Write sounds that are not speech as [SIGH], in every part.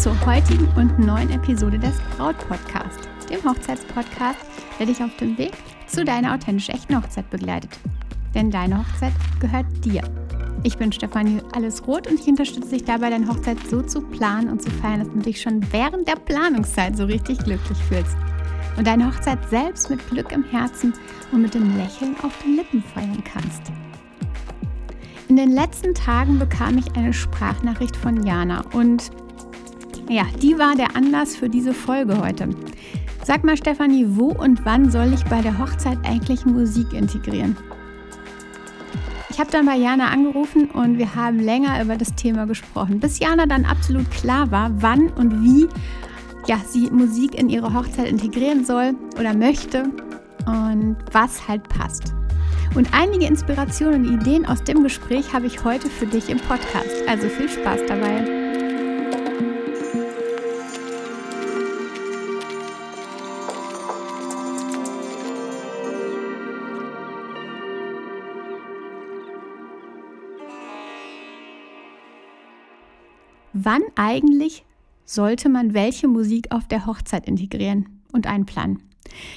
zur heutigen und neuen Episode des Braut Podcast, dem Hochzeitspodcast, der dich auf dem Weg zu deiner authentisch echten Hochzeit begleitet. Denn deine Hochzeit gehört dir. Ich bin Stefanie Alles Rot und ich unterstütze dich dabei, deine Hochzeit so zu planen und zu feiern, dass du dich schon während der Planungszeit so richtig glücklich fühlst. Und deine Hochzeit selbst mit Glück im Herzen und mit dem Lächeln auf den Lippen feiern kannst. In den letzten Tagen bekam ich eine Sprachnachricht von Jana und ja, die war der Anlass für diese Folge heute. Sag mal, Stefanie, wo und wann soll ich bei der Hochzeit eigentlich Musik integrieren? Ich habe dann bei Jana angerufen und wir haben länger über das Thema gesprochen, bis Jana dann absolut klar war, wann und wie ja, sie Musik in ihre Hochzeit integrieren soll oder möchte und was halt passt. Und einige Inspirationen und Ideen aus dem Gespräch habe ich heute für dich im Podcast. Also viel Spaß dabei. Wann eigentlich sollte man welche Musik auf der Hochzeit integrieren und einplanen?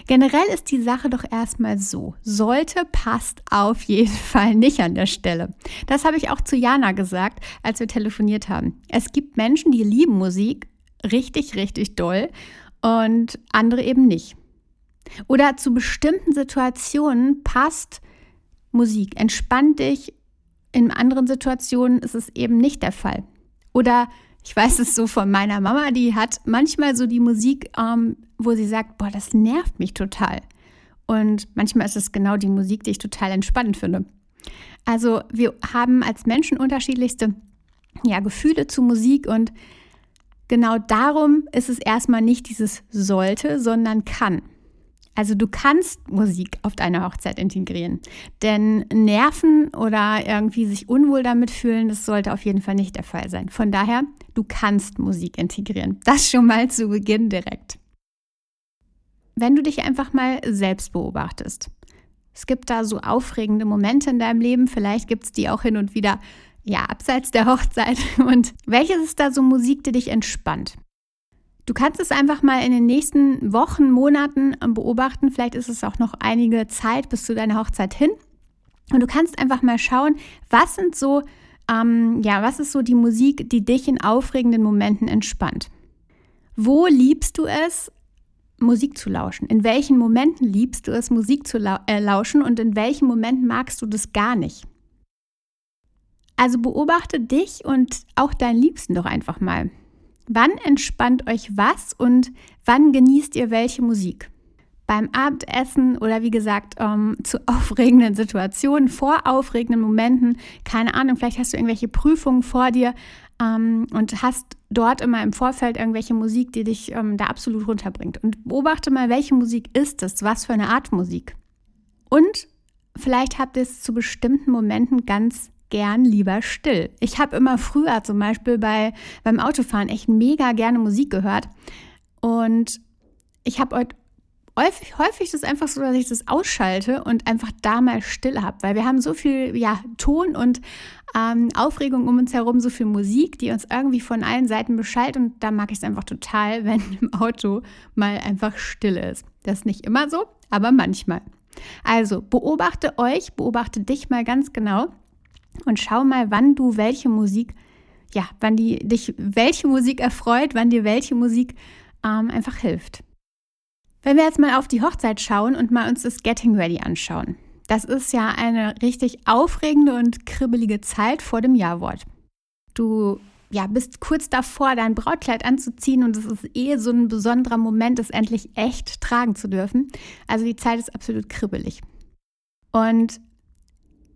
Generell ist die Sache doch erstmal so. Sollte passt auf jeden [LAUGHS] Fall nicht an der Stelle. Das habe ich auch zu Jana gesagt, als wir telefoniert haben. Es gibt Menschen, die lieben Musik richtig, richtig doll und andere eben nicht. Oder zu bestimmten Situationen passt Musik. Entspannt dich. In anderen Situationen ist es eben nicht der Fall. Oder ich weiß es so von meiner Mama, die hat manchmal so die Musik, ähm, wo sie sagt, boah, das nervt mich total. Und manchmal ist es genau die Musik, die ich total entspannend finde. Also wir haben als Menschen unterschiedlichste ja, Gefühle zu Musik und genau darum ist es erstmal nicht dieses sollte, sondern kann. Also du kannst Musik auf deine Hochzeit integrieren. Denn Nerven oder irgendwie sich unwohl damit fühlen, das sollte auf jeden Fall nicht der Fall sein. Von daher, du kannst Musik integrieren. Das schon mal zu Beginn direkt. Wenn du dich einfach mal selbst beobachtest. Es gibt da so aufregende Momente in deinem Leben, vielleicht gibt es die auch hin und wieder, ja, abseits der Hochzeit. [LAUGHS] Und welches ist da so Musik, die dich entspannt? Du kannst es einfach mal in den nächsten Wochen, Monaten beobachten. Vielleicht ist es auch noch einige Zeit bis zu deiner Hochzeit hin. Und du kannst einfach mal schauen, was sind so, ähm, ja, was ist so die Musik, die dich in aufregenden Momenten entspannt? Wo liebst du es, Musik zu lauschen? In welchen Momenten liebst du es, Musik zu lau äh, lauschen und in welchen Momenten magst du das gar nicht? Also beobachte dich und auch deinen Liebsten doch einfach mal. Wann entspannt euch was und wann genießt ihr welche Musik? Beim Abendessen oder wie gesagt ähm, [LAUGHS] zu aufregenden Situationen, vor aufregenden Momenten, keine Ahnung, vielleicht hast du irgendwelche Prüfungen vor dir ähm, und hast dort immer im Vorfeld irgendwelche Musik, die dich ähm, da absolut runterbringt. Und beobachte mal, welche Musik ist es, was für eine Art Musik. Und vielleicht habt ihr es zu bestimmten Momenten ganz gern lieber still. Ich habe immer früher zum Beispiel bei, beim Autofahren echt mega gerne Musik gehört. Und ich habe häufig, häufig das einfach so, dass ich das ausschalte und einfach da mal still habe, weil wir haben so viel ja, Ton und ähm, Aufregung um uns herum, so viel Musik, die uns irgendwie von allen Seiten beschallt und da mag ich es einfach total, [LAUGHS] wenn im Auto mal einfach still ist. Das ist nicht immer so, aber manchmal. Also beobachte euch, beobachte dich mal ganz genau und schau mal, wann du welche Musik, ja, wann die, dich welche Musik erfreut, wann dir welche Musik ähm, einfach hilft. Wenn wir jetzt mal auf die Hochzeit schauen und mal uns das Getting Ready anschauen. Das ist ja eine richtig aufregende und kribbelige Zeit vor dem Jawort. Du ja, bist kurz davor, dein Brautkleid anzuziehen und es ist eh so ein besonderer Moment, es endlich echt tragen zu dürfen. Also die Zeit ist absolut kribbelig. Und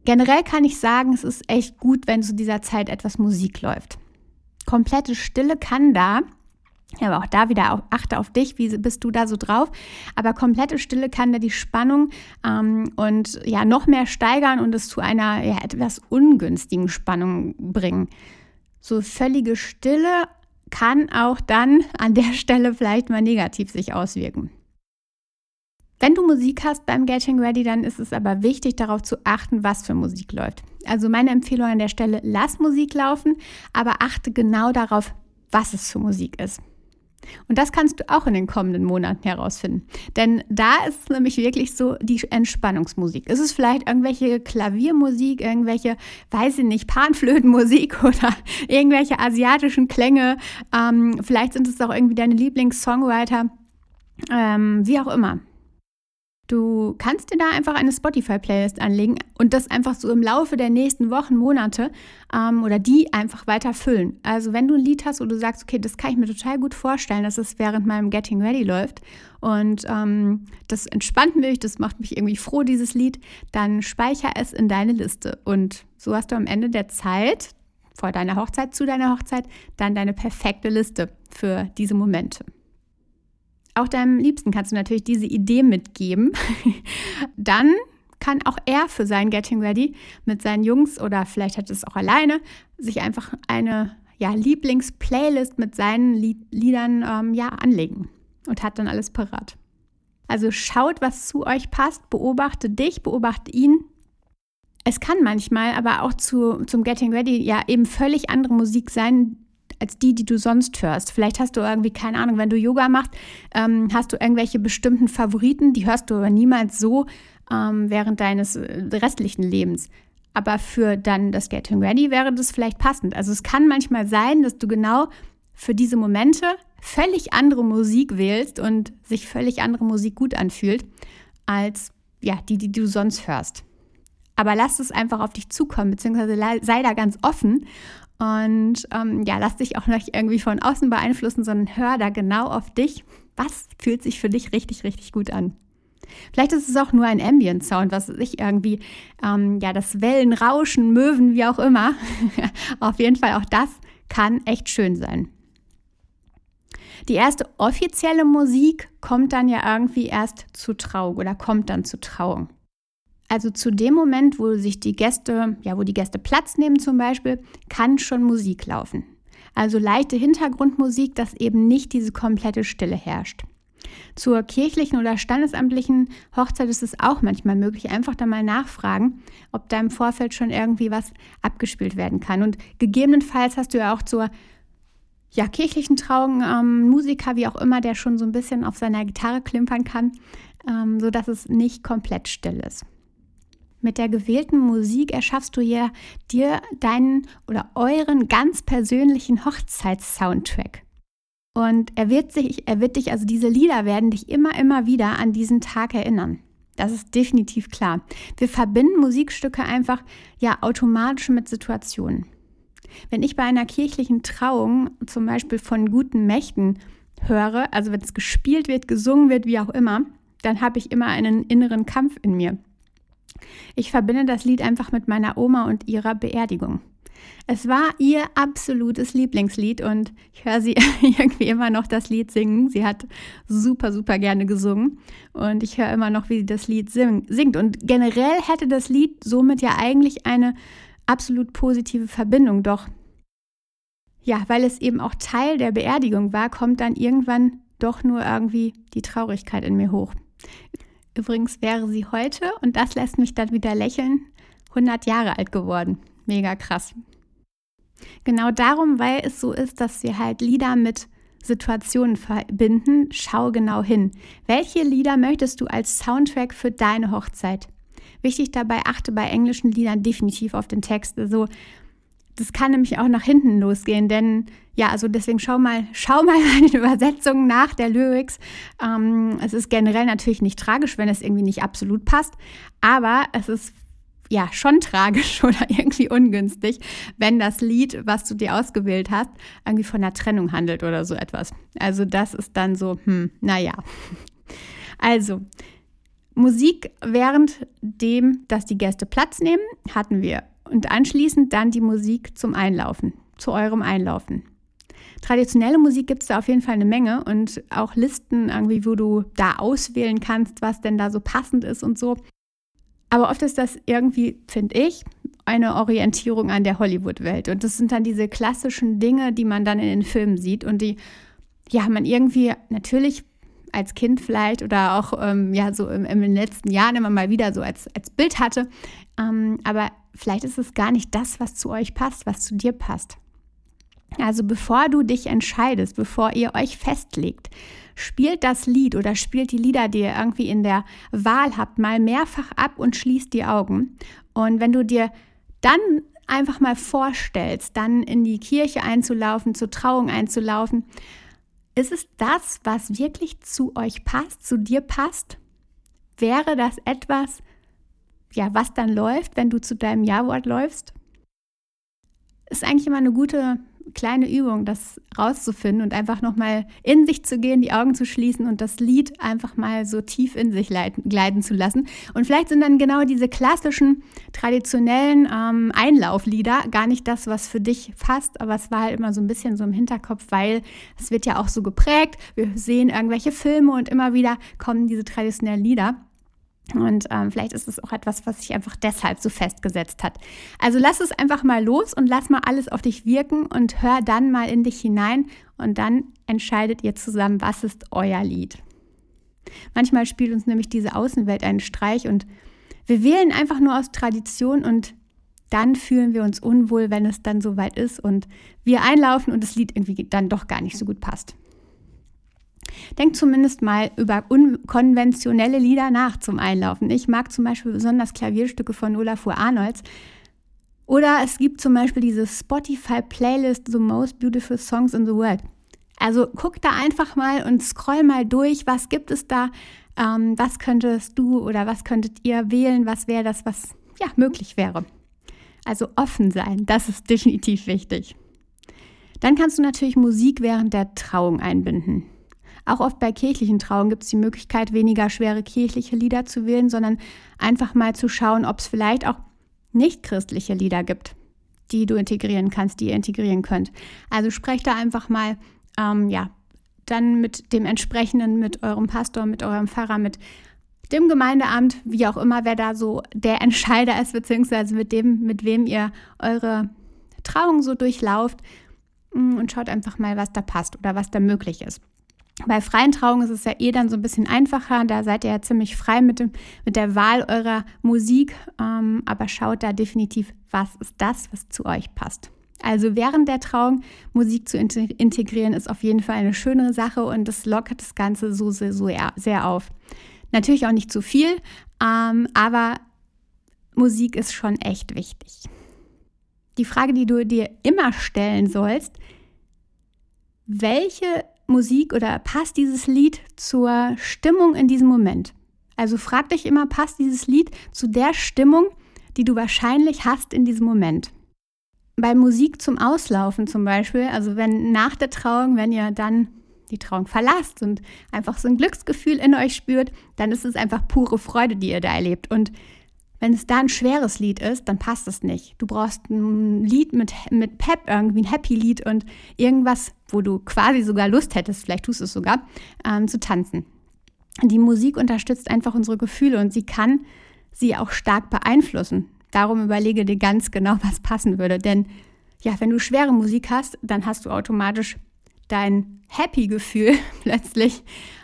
Generell kann ich sagen, es ist echt gut, wenn zu dieser Zeit etwas Musik läuft. Komplette Stille kann da, aber auch da wieder auch, achte auf dich, wie bist du da so drauf. Aber komplette Stille kann da die Spannung ähm, und ja noch mehr steigern und es zu einer ja, etwas ungünstigen Spannung bringen. So völlige Stille kann auch dann an der Stelle vielleicht mal negativ sich auswirken. Wenn du Musik hast beim Getting Ready, dann ist es aber wichtig, darauf zu achten, was für Musik läuft. Also meine Empfehlung an der Stelle, lass Musik laufen, aber achte genau darauf, was es für Musik ist. Und das kannst du auch in den kommenden Monaten herausfinden. Denn da ist es nämlich wirklich so die Entspannungsmusik. Ist es vielleicht irgendwelche Klaviermusik, irgendwelche, weiß ich nicht, Panflötenmusik [LAUGHS] oder irgendwelche asiatischen Klänge. Ähm, vielleicht sind es auch irgendwie deine Lieblingssongwriter. Ähm, wie auch immer. Du kannst dir da einfach eine Spotify-Playlist anlegen und das einfach so im Laufe der nächsten Wochen, Monate ähm, oder die einfach weiter füllen. Also wenn du ein Lied hast, wo du sagst, okay, das kann ich mir total gut vorstellen, dass es während meinem Getting Ready läuft und ähm, das entspannt mich, das macht mich irgendwie froh, dieses Lied, dann speicher es in deine Liste. Und so hast du am Ende der Zeit, vor deiner Hochzeit, zu deiner Hochzeit, dann deine perfekte Liste für diese Momente. Auch deinem Liebsten kannst du natürlich diese Idee mitgeben. [LAUGHS] Dann kann auch er für sein Getting Ready mit seinen Jungs oder vielleicht hat es auch alleine sich einfach eine ja, Lieblingsplaylist mit seinen Liedern ähm, ja, anlegen und hat dann alles parat. Also schaut, was zu euch passt, beobachte dich, beobachte ihn. Es kann manchmal aber auch zu, zum Getting Ready ja eben völlig andere Musik sein, als die, die du sonst hörst. Vielleicht hast du irgendwie, keine Ahnung, wenn du Yoga machst, ähm, hast du irgendwelche bestimmten Favoriten, die hörst du aber niemals so ähm, während deines äh, restlichen Lebens. Aber für dann das Getting Ready wäre das vielleicht passend. Also es kann manchmal sein, dass du genau für diese Momente völlig andere Musik wählst und sich völlig andere Musik gut anfühlt als ja, die, die du sonst hörst. Aber lass es einfach auf dich zukommen, beziehungsweise sei da ganz offen und ähm, ja, lass dich auch nicht irgendwie von außen beeinflussen, sondern hör da genau auf dich. Was fühlt sich für dich richtig, richtig gut an? Vielleicht ist es auch nur ein Ambient-Sound, was ich irgendwie, ähm, ja, das Wellenrauschen, Möwen, wie auch immer. [LAUGHS] auf jeden Fall auch das kann echt schön sein. Die erste offizielle Musik kommt dann ja irgendwie erst zur Trauung oder kommt dann zur Trauung. Also zu dem Moment, wo sich die Gäste, ja, wo die Gäste Platz nehmen zum Beispiel, kann schon Musik laufen. Also leichte Hintergrundmusik, dass eben nicht diese komplette Stille herrscht. Zur kirchlichen oder standesamtlichen Hochzeit ist es auch manchmal möglich, einfach da mal nachfragen, ob da im Vorfeld schon irgendwie was abgespielt werden kann. Und gegebenenfalls hast du ja auch zur ja, kirchlichen Trauung ähm, Musiker, wie auch immer, der schon so ein bisschen auf seiner Gitarre klimpern kann, ähm, sodass es nicht komplett still ist. Mit der gewählten Musik erschaffst du ja dir deinen oder euren ganz persönlichen Hochzeitssoundtrack. Und er wird, sich, er wird dich, also diese Lieder werden dich immer, immer wieder an diesen Tag erinnern. Das ist definitiv klar. Wir verbinden Musikstücke einfach ja automatisch mit Situationen. Wenn ich bei einer kirchlichen Trauung zum Beispiel von guten Mächten höre, also wenn es gespielt wird, gesungen wird, wie auch immer, dann habe ich immer einen inneren Kampf in mir. Ich verbinde das Lied einfach mit meiner Oma und ihrer Beerdigung. Es war ihr absolutes Lieblingslied und ich höre sie [LAUGHS] irgendwie immer noch das Lied singen. Sie hat super, super gerne gesungen und ich höre immer noch, wie sie das Lied singt. Und generell hätte das Lied somit ja eigentlich eine absolut positive Verbindung. Doch ja, weil es eben auch Teil der Beerdigung war, kommt dann irgendwann doch nur irgendwie die Traurigkeit in mir hoch. Übrigens wäre sie heute, und das lässt mich dann wieder lächeln, 100 Jahre alt geworden. Mega krass. Genau darum, weil es so ist, dass wir halt Lieder mit Situationen verbinden, schau genau hin. Welche Lieder möchtest du als Soundtrack für deine Hochzeit? Wichtig dabei, achte bei englischen Liedern definitiv auf den Text. Also das kann nämlich auch nach hinten losgehen, denn ja, also deswegen schau mal, [LAUGHS] schau mal bei den Übersetzungen nach der Lyrics. Ähm, es ist generell natürlich nicht tragisch, wenn es irgendwie nicht absolut passt, aber es ist ja schon tragisch [LAUGHS] oder irgendwie ungünstig, wenn das Lied, was du dir ausgewählt hast, irgendwie von einer Trennung handelt oder so etwas. Also das ist dann so, hm, naja. Also, Musik während dem, dass die Gäste Platz nehmen, hatten wir und anschließend dann die Musik zum Einlaufen, zu eurem Einlaufen. Traditionelle Musik gibt es da auf jeden Fall eine Menge und auch Listen irgendwie, wo du da auswählen kannst, was denn da so passend ist und so. Aber oft ist das irgendwie, finde ich, eine Orientierung an der Hollywood-Welt. Und das sind dann diese klassischen Dinge, die man dann in den Filmen sieht und die, ja, man irgendwie natürlich als Kind vielleicht oder auch ähm, ja so in, in, den letzten Jahren immer mal wieder so als, als Bild hatte. Ähm, aber vielleicht ist es gar nicht das, was zu euch passt, was zu dir passt. Also bevor du dich entscheidest, bevor ihr euch festlegt, spielt das Lied oder spielt die Lieder, die ihr irgendwie in der Wahl habt, mal mehrfach ab und schließt die Augen. Und wenn du dir dann einfach mal vorstellst, dann in die Kirche einzulaufen, zur Trauung einzulaufen, ist es das, was wirklich zu euch passt, zu dir passt? Wäre das etwas, ja, was dann läuft, wenn du zu deinem Ja-Wort läufst? Ist eigentlich immer eine gute kleine Übung, das rauszufinden und einfach nochmal in sich zu gehen, die Augen zu schließen und das Lied einfach mal so tief in sich leiten, gleiten zu lassen. Und vielleicht sind dann genau diese klassischen, traditionellen ähm, Einlauflieder gar nicht das, was für dich passt, aber es war halt immer so ein bisschen so im Hinterkopf, weil es wird ja auch so geprägt. Wir sehen irgendwelche Filme und immer wieder kommen diese traditionellen Lieder. Und ähm, vielleicht ist es auch etwas, was sich einfach deshalb so festgesetzt hat. Also lass es einfach mal los und lass mal alles auf dich wirken und hör dann mal in dich hinein und dann entscheidet ihr zusammen, was ist euer Lied. Manchmal spielt uns nämlich diese Außenwelt einen Streich und wir wählen einfach nur aus Tradition und dann fühlen wir uns unwohl, wenn es dann soweit ist und wir einlaufen und das Lied irgendwie dann doch gar nicht so gut passt. Denk zumindest mal über unkonventionelle Lieder nach zum Einlaufen. Ich mag zum Beispiel besonders Klavierstücke von Olafur Arnolds. Oder es gibt zum Beispiel diese Spotify-Playlist The Most Beautiful Songs in the World. Also guck da einfach mal und scroll mal durch, was gibt es da, ähm, was könntest du oder was könntet ihr wählen, was wäre das, was ja möglich wäre. Also offen sein, das ist definitiv wichtig. Dann kannst du natürlich Musik während der Trauung einbinden. Auch oft bei kirchlichen Trauungen gibt es die Möglichkeit, weniger schwere kirchliche Lieder zu wählen, sondern einfach mal zu schauen, ob es vielleicht auch nicht christliche Lieder gibt, die du integrieren kannst, die ihr integrieren könnt. Also sprecht da einfach mal, ähm, ja, dann mit dem entsprechenden, mit eurem Pastor, mit eurem Pfarrer, mit dem Gemeindeamt, wie auch immer, wer da so der Entscheider ist, beziehungsweise mit dem, mit wem ihr eure Trauung so durchlauft mm, und schaut einfach mal, was da passt oder was da möglich ist. Bei freien Trauungen ist es ja eh dann so ein bisschen einfacher. Da seid ihr ja ziemlich frei mit, dem, mit der Wahl eurer Musik. Ähm, aber schaut da definitiv, was ist das, was zu euch passt. Also während der Trauung Musik zu integrieren, ist auf jeden Fall eine schöne Sache und das lockert das Ganze so, so, so sehr auf. Natürlich auch nicht zu viel, ähm, aber Musik ist schon echt wichtig. Die Frage, die du dir immer stellen sollst, welche Musik oder passt dieses Lied zur Stimmung in diesem Moment? Also frag dich immer, passt dieses Lied zu der Stimmung, die du wahrscheinlich hast in diesem Moment? Bei Musik zum Auslaufen zum Beispiel, also wenn nach der Trauung, wenn ihr dann die Trauung verlasst und einfach so ein Glücksgefühl in euch spürt, dann ist es einfach pure Freude, die ihr da erlebt. Und wenn es da ein schweres Lied ist, dann passt es nicht. Du brauchst ein Lied mit, mit Pep, irgendwie ein Happy-Lied und irgendwas, wo du quasi sogar Lust hättest, vielleicht tust du es sogar, ähm, zu tanzen. Die Musik unterstützt einfach unsere Gefühle und sie kann sie auch stark beeinflussen. Darum überlege dir ganz genau, [LAUGHS] was passen würde. Denn ja, wenn du schwere Musik hast, dann hast du automatisch dein Happy-Gefühl [LAUGHS] plötzlich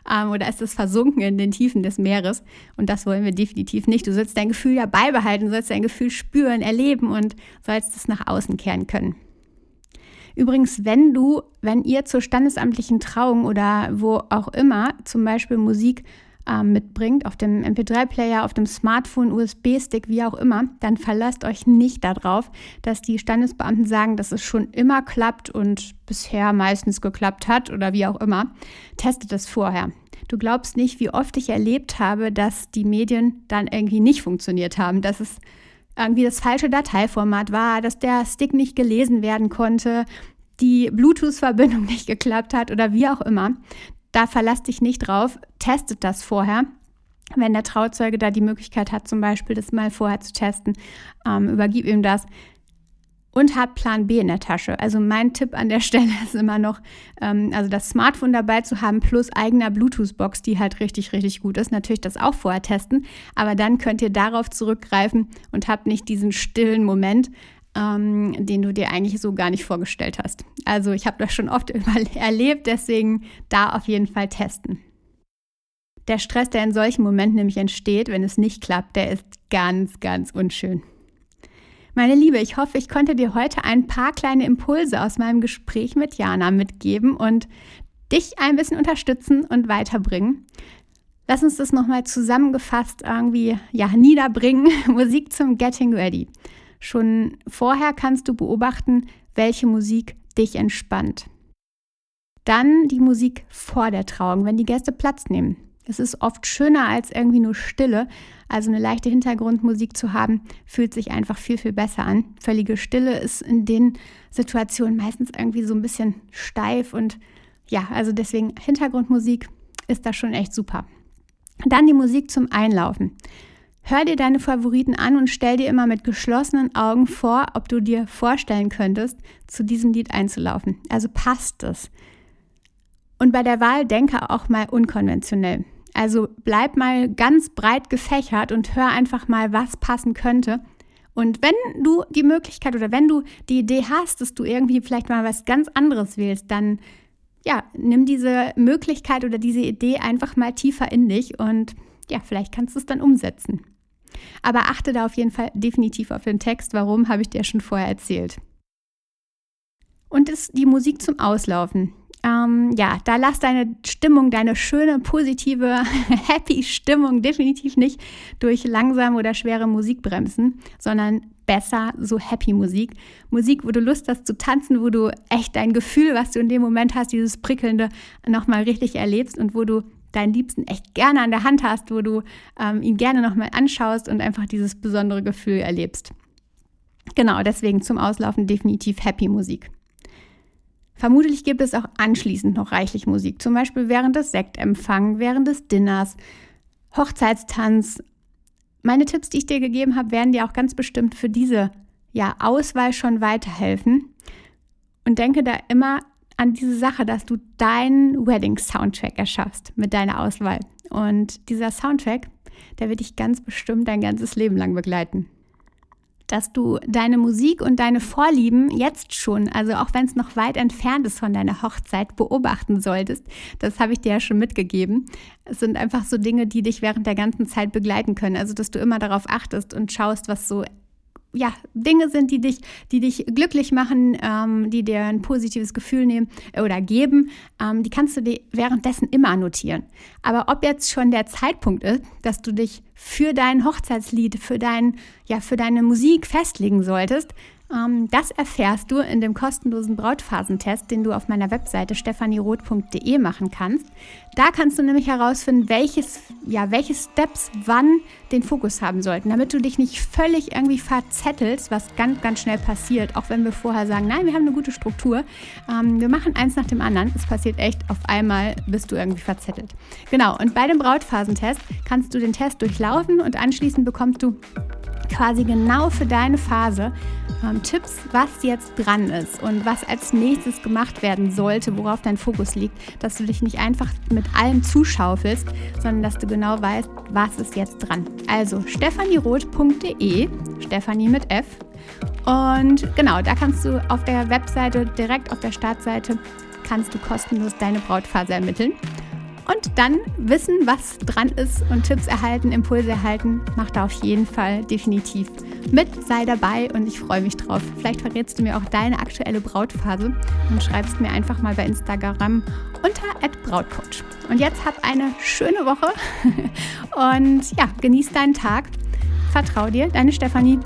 ähm, oder ist es versunken in den Tiefen des Meeres. Und das wollen wir definitiv nicht. Du sollst dein Gefühl ja beibehalten, sollst dein Gefühl spüren, erleben und sollst es nach außen kehren können. Übrigens, wenn du, wenn ihr zur standesamtlichen Trauung oder wo auch immer zum Beispiel Musik äh, mitbringt, auf dem MP3-Player, auf dem Smartphone, USB-Stick, wie auch immer, dann verlasst euch nicht darauf, dass die Standesbeamten sagen, dass es schon immer klappt und bisher meistens geklappt hat oder wie auch immer. Testet es vorher. Du glaubst nicht, wie oft ich erlebt habe, dass die Medien dann irgendwie nicht funktioniert haben, dass es irgendwie das falsche Dateiformat war, dass der Stick nicht gelesen werden konnte, die Bluetooth-Verbindung [LAUGHS] nicht geklappt hat oder wie auch immer. Da verlass dich nicht drauf, testet das vorher. Wenn der Trauzeuge da die Möglichkeit hat, zum Beispiel das mal vorher zu testen, ähm, übergib ihm das und hab Plan B in der Tasche. Also mein Tipp an der [LAUGHS] Stelle ist immer noch, ähm, also das Smartphone dabei zu haben plus eigener Bluetooth-Box, die halt richtig, richtig gut ist. Natürlich das auch vorher testen, aber dann könnt ihr darauf zurückgreifen und habt nicht diesen stillen Moment, ähm, den du dir eigentlich so gar nicht vorgestellt hast. Also ich habe das schon oft [LAUGHS] erlebt, deswegen da auf jeden Fall testen. Der Stress, der in solchen Momenten nämlich entsteht, wenn es nicht klappt, der ist ganz, ganz unschön. Meine Liebe, ich hoffe, ich konnte dir heute ein paar kleine Impulse aus meinem Gespräch mit Jana mitgeben und dich ein bisschen unterstützen und weiterbringen. Lass uns das nochmal zusammengefasst irgendwie ja, niederbringen. [LAUGHS] Musik zum Getting Ready. Schon vorher kannst du beobachten, welche Musik dich entspannt. Dann die Musik vor der Trauung, wenn die Gäste Platz nehmen. Es ist oft schöner als irgendwie nur Stille. Also eine leichte Hintergrundmusik zu haben, fühlt sich einfach viel, viel besser an. Völlige Stille ist in den Situationen meistens irgendwie so ein bisschen steif und ja, also deswegen Hintergrundmusik ist da schon echt super. Dann die Musik zum Einlaufen. Hör dir deine Favoriten an und stell dir immer mit geschlossenen Augen vor, ob du dir vorstellen könntest, zu diesem Lied einzulaufen. Also passt es. Und bei der Wahl denke auch mal unkonventionell. Also bleib mal ganz breit gefächert und hör einfach mal, was passen könnte. Und wenn du die Möglichkeit oder wenn du die Idee hast, dass du irgendwie vielleicht mal was ganz anderes wählst, dann ja, nimm diese Möglichkeit oder diese Idee einfach mal tiefer in dich und ja, vielleicht kannst du es dann umsetzen. Aber achte da auf jeden Fall definitiv auf den Text. Warum, habe ich dir schon vorher erzählt. Und ist die Musik zum Auslaufen. Ähm, ja, da lass deine Stimmung, deine schöne, positive, [LAUGHS] happy Stimmung definitiv nicht durch langsame oder schwere Musik bremsen, sondern besser so happy Musik. Musik, wo du Lust hast zu tanzen, wo du echt dein Gefühl, was du in dem Moment hast, dieses prickelnde, nochmal richtig erlebst und wo du deinen Liebsten echt gerne an der Hand hast, wo du ähm, ihn gerne nochmal anschaust und einfach dieses besondere Gefühl erlebst. Genau, deswegen zum Auslaufen definitiv Happy Musik. Vermutlich gibt es auch anschließend noch reichlich Musik, zum Beispiel während des Sektempfangs, während des Dinners, Hochzeitstanz. Meine Tipps, die ich dir gegeben habe, werden dir auch ganz bestimmt für diese ja, Auswahl schon weiterhelfen. Und denke da immer an diese Sache, dass du deinen Wedding-Soundtrack erschaffst mit deiner Auswahl. Und dieser Soundtrack, der wird dich ganz bestimmt dein ganzes Leben lang begleiten dass du deine Musik und deine Vorlieben jetzt schon, also auch wenn es noch weit entfernt ist von deiner Hochzeit, beobachten solltest. Das habe ich dir ja schon mitgegeben. Es sind einfach so Dinge, die dich während der ganzen Zeit begleiten können. Also, dass du immer darauf achtest und schaust, was so ja, Dinge sind, die dich, die dich glücklich machen, ähm, die dir ein positives Gefühl nehmen äh, oder geben, ähm, die kannst du dir währenddessen immer notieren. Aber ob jetzt schon der Zeitpunkt ist, dass du dich für dein Hochzeitslied, für, dein, ja, für deine Musik festlegen solltest, das erfährst du in dem kostenlosen Brautphasentest, den du auf meiner Webseite stephanieroth.de machen kannst. Da kannst du nämlich herausfinden, welches, ja, welche Steps wann den Fokus haben sollten, damit du dich nicht völlig irgendwie verzettelst, was ganz, ganz schnell passiert, auch wenn wir vorher sagen, nein, wir haben eine gute Struktur. Ähm, wir machen eins nach dem anderen. Es passiert echt, auf einmal bist du irgendwie verzettelt. Genau, und bei dem Brautphasentest kannst du den Test durchlaufen und anschließend bekommst du quasi genau für deine Phase Tipps, was jetzt dran ist und was als nächstes gemacht werden sollte, worauf dein Fokus liegt, dass du dich nicht einfach mit allem zuschaufelst, sondern dass du genau weißt, was ist jetzt dran. Also stephanieroth.de, Stephanie mit F. Und genau, da kannst du auf der Webseite, direkt auf der Startseite, kannst du kostenlos deine Brautphase ermitteln. Und dann wissen, was dran ist und Tipps erhalten, Impulse erhalten, mach da auf jeden Fall definitiv mit, sei dabei und ich freue mich drauf. Vielleicht verrätst du mir auch deine aktuelle Brautphase und schreibst mir einfach mal bei Instagram unter @brautcoach. Und jetzt hab eine schöne Woche [LAUGHS] und ja, genieß deinen Tag. Vertrau dir, deine Stefanie.